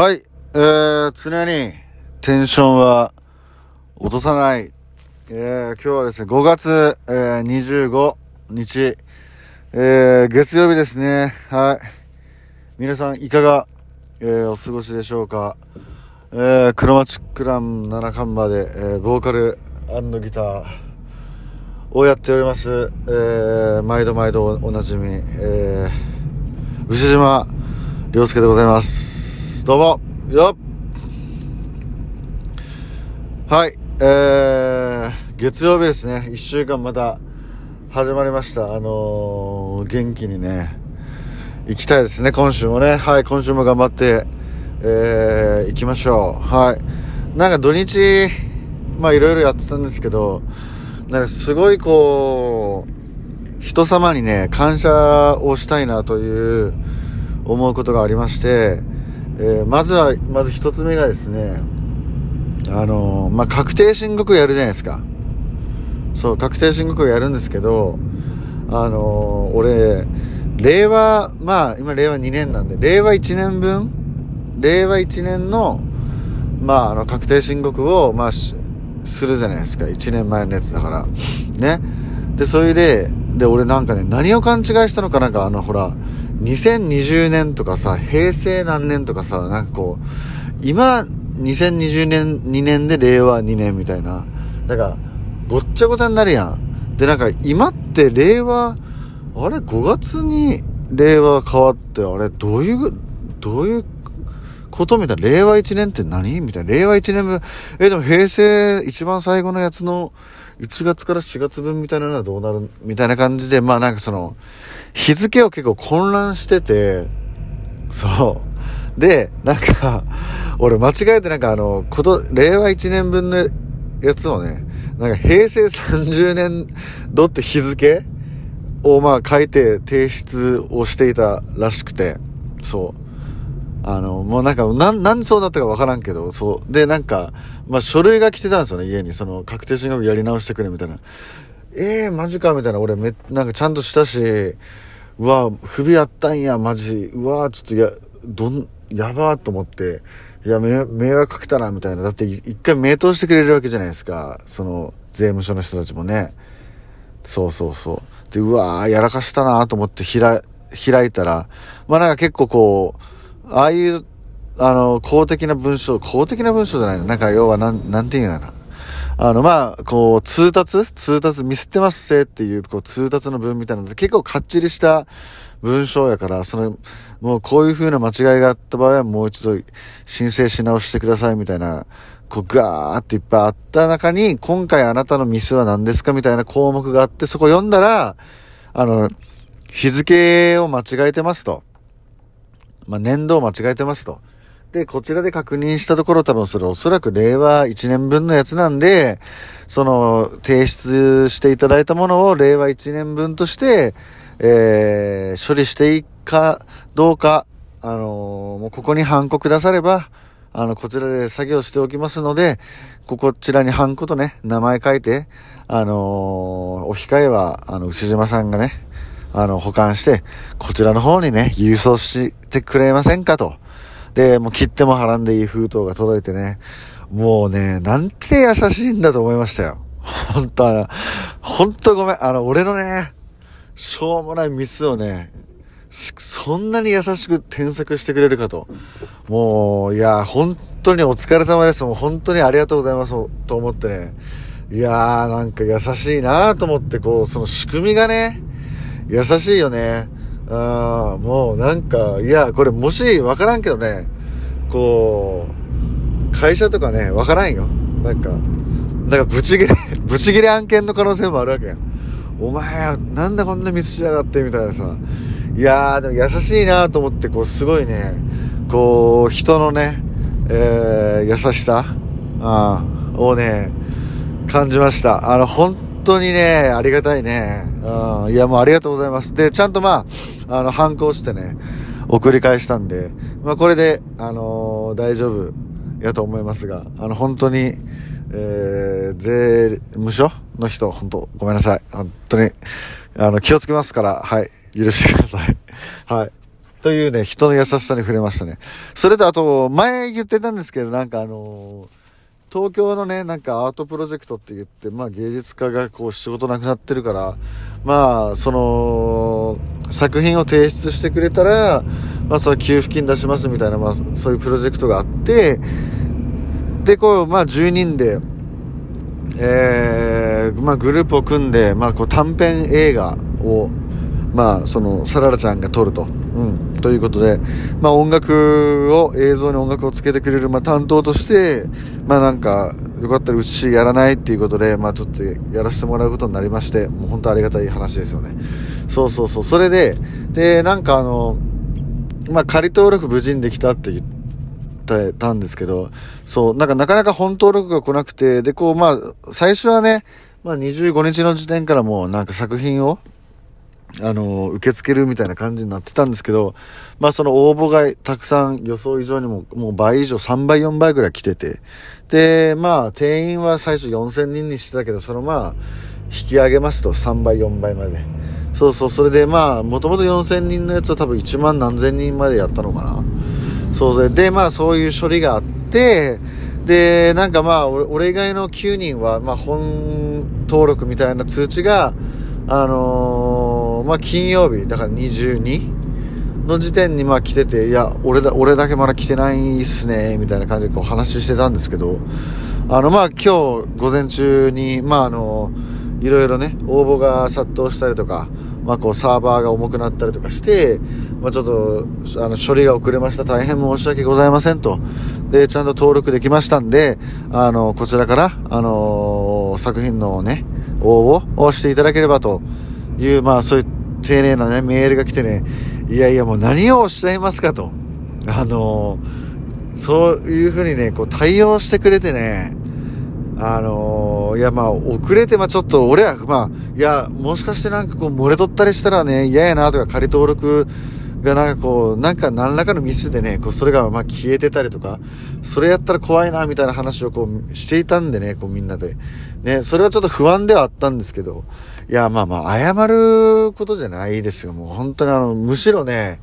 はい、えー、常にテンションは落とさない。えー、今日はですね、5月、えー、25日、えー、月曜日ですね。はい。皆さんいかが、えー、お過ごしでしょうか？えー、クロマチックラン七冠場で、えー、ボーカルギターをやっております。えー、毎度毎度おなじみ、えー、牛島良介でございます。どうも、よっはい、えー、月曜日ですね。一週間また始まりました。あのー、元気にね、行きたいですね、今週もね。はい、今週も頑張って、えー、行きましょう。はい。なんか土日、まあいろいろやってたんですけど、なんかすごいこう、人様にね、感謝をしたいなという思うことがありまして、えー、まずは、まず一つ目がですね、あのー、まあ、確定申告やるじゃないですか。そう、確定申告やるんですけど、あのー、俺、令和、まあ、今令和2年なんで、令和1年分令和1年の、まあ、あの、確定申告を、まあ、するじゃないですか。1年前のやつだから。ね。で、それで、で、俺なんかね、何を勘違いしたのかなんか、あの、ほら、2020年とかさ、平成何年とかさ、なんかこう、今、2020年、2年で令和2年みたいな。だから、ごっちゃごちゃになるやん。で、なんか、今って令和、あれ、5月に令和変わって、あれ、どういう、どういうことみたいな。令和1年って何みたいな。令和1年分、え、でも平成一番最後のやつの1月から4月分みたいなのはどうなるみたいな感じで、まあなんかその、日付を結構混乱してて、そう。で、なんか、俺間違えてなんかあの、こと、令和1年分のやつをね、なんか平成30年度って日付をまあ書いて提出をしていたらしくて、そう。あの、もうなんか、なん、なんでそうだったかわからんけど、そう。で、なんか、まあ、書類が来てたんですよね、家に。その、確定申告やり直してくれ、みたいな。ええー、マジか、みたいな。俺、め、なんかちゃんとしたし、うわ、不備あったんや、マジ。うわ、ちょっと、や、どん、やばーと思って、いや、迷迷惑かけたな、みたいな。だって、一回名答してくれるわけじゃないですか。その、税務署の人たちもね。そうそうそう。で、うわー、やらかしたなと思って開、開いたら、まあなんか結構こう、ああいう、あの、公的な文章、公的な文章じゃないのなんか要はなん、なんていうのかな。あの、まあ、こう、通達？通達ミスってますせっていう、こう、通達の文みたいなので、結構かっちりした文章やから、その、もうこういう風な間違いがあった場合はもう一度申請し直してくださいみたいな、こう、ガーっていっぱいあった中に、今回あなたのミスは何ですかみたいな項目があって、そこ読んだら、あの、日付を間違えてますと。まあ、年度を間違えてますと。で、こちらで確認したところ多分それおそらく令和1年分のやつなんで、その、提出していただいたものを令和1年分として、えー、処理していいかどうか、あのー、もうここにハンコくだされば、あの、こちらで作業しておきますので、ここちらにハンコとね、名前書いて、あのー、お控えは、あの、牛島さんがね、あの、保管して、こちらの方にね、郵送してくれませんかと。で、もう切っても払んでいい封筒が届いてね、もうね、なんて優しいんだと思いましたよ。本当あの、本当ごめん。あの、俺のね、しょうもないミスをね、そんなに優しく添削してくれるかと。もう、いや、本当にお疲れ様です。もう本当にありがとうございます。と思ってね。いやー、なんか優しいなと思って、こう、その仕組みがね、優しいよね。あもうなんか、いや、これもしわからんけどね、こう、会社とかね、わからんよ。なんか、なんかブチギレ、ブチギレ案件の可能性もあるわけやん。お前、なんでこんなミスしやがってみたいなさ。いやー、でも優しいなと思って、こう、すごいね、こう、人のね、えー、優しさ、あをね、感じました。あの、本当にね、ありがたいね。うん、いや、もうありがとうございます。で、ちゃんとまあ、あの、反抗してね、送り返したんで、まあ、これで、あのー、大丈夫やと思いますが、あの、本当に、えー、税務署の人、本当ごめんなさい。本当に、あの、気をつけますから、はい、許してください。はい。というね、人の優しさに触れましたね。それとあと、前言ってたんですけど、なんかあのー東京のね、なんかアートプロジェクトって言って、まあ芸術家がこう仕事なくなってるから、まあその作品を提出してくれたら、まあその給付金出しますみたいな、まあそういうプロジェクトがあって、で、こう、まあ10人で、えー、まあグループを組んで、まあこう短編映画を、まあそのサララちゃんが撮ると。うん。ということで、まあ音楽を、映像に音楽をつけてくれる、まあ担当として、まあなんか、よかったらうちやらないっていうことで、まあちょっとやらせてもらうことになりまして、もう本当ありがたい話ですよね。そうそうそう。それで、で、なんかあの、まあ仮登録無事にできたって言ってたんですけど、そう、なんかなかなか本登録が来なくて、で、こう、まあ、最初はね、まあ25日の時点からもうなんか作品を、あの、受け付けるみたいな感じになってたんですけど、まあその応募がたくさん予想以上にももう倍以上、3倍4倍ぐらい来てて、で、まあ定員は最初4000人にしてたけど、そのまあ、引き上げますと3倍4倍まで。そうそう、それでまあ、もともと4000人のやつは多分1万何千人までやったのかな。そうで、まあそういう処理があって、で、なんかまあ、俺以外の9人は、まあ本登録みたいな通知が、あのー、まあ、金曜日、だから22の時点にまあ来てて、いや、俺だ、俺だけまだ来てないっすね、みたいな感じでこう話してたんですけど、あの、まあ、今日午前中に、まあ、あの、いろいろね、応募が殺到したりとか、まあ、こうサーバーが重くなったりとかして、まあ、ちょっと、あの、処理が遅れました。大変申し訳ございませんと。で、ちゃんと登録できましたんで、あの、こちらから、あのー、作品のね、応募をしていただければという、まあそういう丁寧なね、メールが来てね、いやいやもう何をおっしゃいますかと。あのー、そういうふうにね、こう対応してくれてね、あのー、いやまあ遅れて、まあちょっと俺は、まあ、いや、もしかしてなんかこう漏れとったりしたらね、嫌やなとか仮登録がなんかこう、なんか何らかのミスでね、こうそれがまあ消えてたりとか、それやったら怖いなみたいな話をこうしていたんでね、こうみんなで。ね、それはちょっと不安ではあったんですけど、いや、まあまあ、謝ることじゃないですよ。もう本当にあの、むしろね、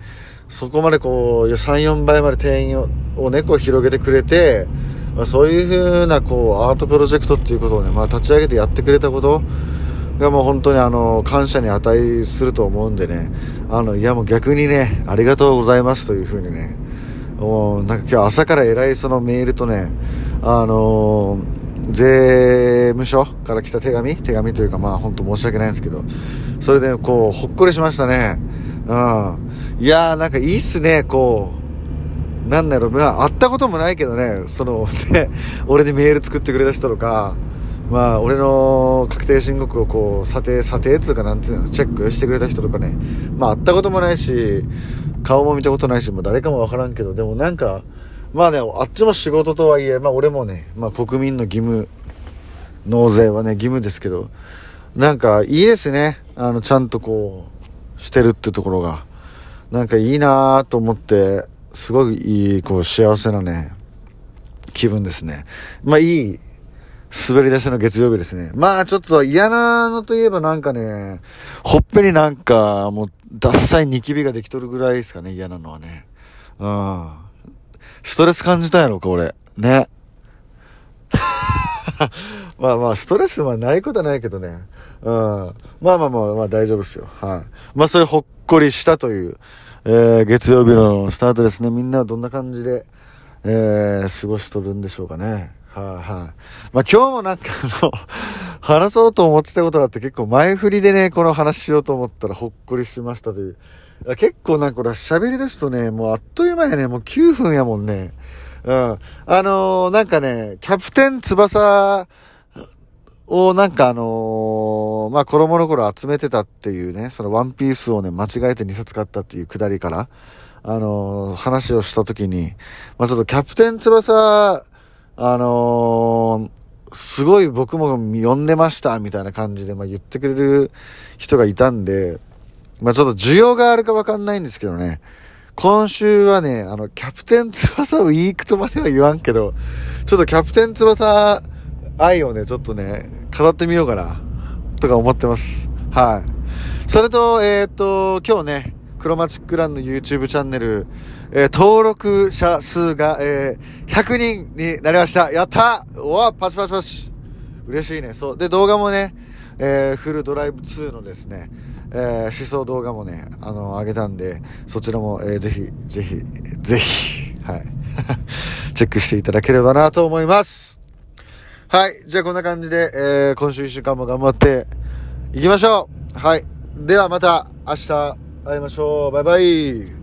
そこまでこう、3、4倍まで定員ををね、こう広げてくれて、まあ、そういうふうなこう、アートプロジェクトっていうことをね、まあ立ち上げてやってくれたことがもう本当にあの、感謝に値すると思うんでね、あの、いやもう逆にね、ありがとうございますというふうにね、もうなんか今日朝から偉いそのメールとね、あの税務署から来た手紙手紙というかまあ本当申し訳ないんですけど、それでこう、ほっこりしましたね。うん。いやーなんかいいっすね、こう。なんだろう、まあ会ったこともないけどね、その、ね、俺にメール作ってくれた人とか、まあ俺の確定申告をこう、査定、査定つうかなんていうの、チェックしてくれた人とかね、まあ会ったこともないし、顔も見たことないし、もう誰かもわからんけど、でもなんか、まあね、あっちも仕事とはいえ、まあ俺もね、まあ国民の義務、納税はね、義務ですけど、なんかいいですね。あの、ちゃんとこう、してるってところが。なんかいいなと思って、すごいいい、こう、幸せなね、気分ですね。まあいい、滑り出しの月曜日ですね。まあちょっと嫌なのといえばなんかね、ほっぺになんかもう、ダッサいニキビができとるぐらいですかね、嫌なのはね。うん。ストレス感じたんやろか、俺。ね。まあまあ、ストレスはないことはないけどね。うん。まあまあまあ、まあ大丈夫ですよ。はい。まあ、それほっこりしたという、えー、月曜日のスタートですね。みんなはどんな感じで、えー、過ごしとるんでしょうかね。はい、はい、まあ今日もなんかあの、話そうと思ってたことがあって結構前振りでね、この話しようと思ったらほっこりしましたという。結構なんかこれ喋り出すとね、もうあっという間やね、もう9分やもんね。うん。あのー、なんかね、キャプテン翼をなんかあのー、まあ、子供の頃集めてたっていうね、そのワンピースをね、間違えて2冊買ったっていうくだりから、あのー、話をしたときに、まあ、ちょっとキャプテン翼、あのーすごい僕も読んでました、みたいな感じで、まあ、言ってくれる人がいたんで、まあちょっと需要があるかわかんないんですけどね。今週はね、あの、キャプテン翼ウィークとまでは言わんけど、ちょっとキャプテン翼愛をね、ちょっとね、語ってみようかな、とか思ってます。はい。それと、えっ、ー、と、今日ね、クロマチックランの YouTube チャンネル、えー、登録者数が、えー、100人になりました。やったおわパチパチパチ嬉しいね。そう。で、動画もね、えー、フルドライブ2のですね、えー、思想動画もね、あの、上げたんで、そちらも、えー、ぜひ、ぜひ、ぜひ、はい。チェックしていただければなと思います。はい。じゃあこんな感じで、えー、今週1週間も頑張っていきましょう。はい。ではまた明日会いましょう。バイバイ。